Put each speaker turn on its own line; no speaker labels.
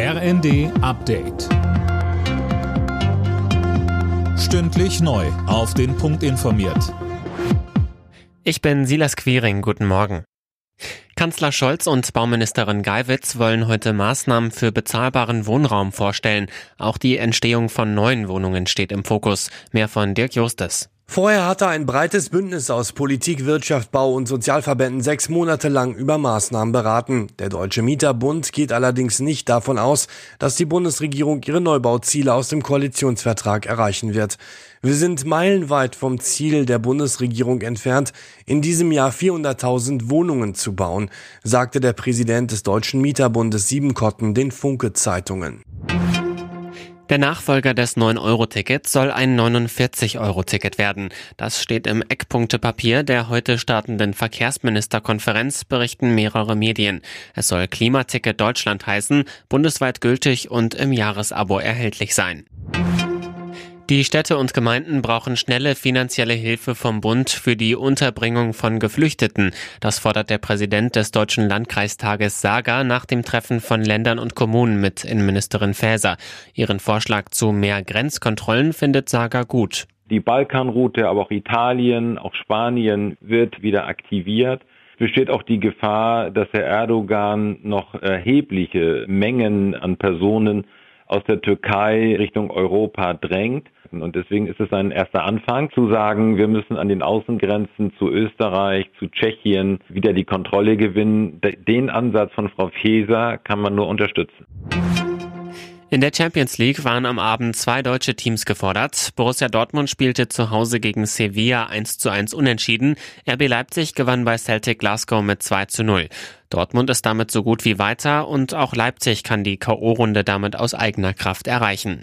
RND Update. Stündlich neu. Auf den Punkt informiert.
Ich bin Silas Quiring. Guten Morgen. Kanzler Scholz und Bauministerin Geiwitz wollen heute Maßnahmen für bezahlbaren Wohnraum vorstellen. Auch die Entstehung von neuen Wohnungen steht im Fokus. Mehr von Dirk Justes.
Vorher hatte ein breites Bündnis aus Politik, Wirtschaft, Bau und Sozialverbänden sechs Monate lang über Maßnahmen beraten. Der Deutsche Mieterbund geht allerdings nicht davon aus, dass die Bundesregierung ihre Neubauziele aus dem Koalitionsvertrag erreichen wird. Wir sind meilenweit vom Ziel der Bundesregierung entfernt, in diesem Jahr 400.000 Wohnungen zu bauen, sagte der Präsident des Deutschen Mieterbundes Siebenkotten den Funke Zeitungen.
Der Nachfolger des 9-Euro-Tickets soll ein 49-Euro-Ticket werden. Das steht im Eckpunktepapier der heute startenden Verkehrsministerkonferenz, berichten mehrere Medien. Es soll Klimaticket Deutschland heißen, bundesweit gültig und im Jahresabo erhältlich sein. Die Städte und Gemeinden brauchen schnelle finanzielle Hilfe vom Bund für die Unterbringung von Geflüchteten. Das fordert der Präsident des Deutschen Landkreistages Saga nach dem Treffen von Ländern und Kommunen mit Innenministerin Faeser. Ihren Vorschlag zu mehr Grenzkontrollen findet Saga gut.
Die Balkanroute, aber auch Italien, auch Spanien wird wieder aktiviert besteht auch die Gefahr, dass Herr Erdogan noch erhebliche Mengen an Personen aus der Türkei Richtung Europa drängt. Und deswegen ist es ein erster Anfang zu sagen, wir müssen an den Außengrenzen zu Österreich, zu Tschechien wieder die Kontrolle gewinnen. Den Ansatz von Frau Feser kann man nur unterstützen.
In der Champions League waren am Abend zwei deutsche Teams gefordert. Borussia Dortmund spielte zu Hause gegen Sevilla 1 zu 1 unentschieden. RB Leipzig gewann bei Celtic Glasgow mit 2 zu 0. Dortmund ist damit so gut wie weiter und auch Leipzig kann die K.O.-Runde damit aus eigener Kraft erreichen.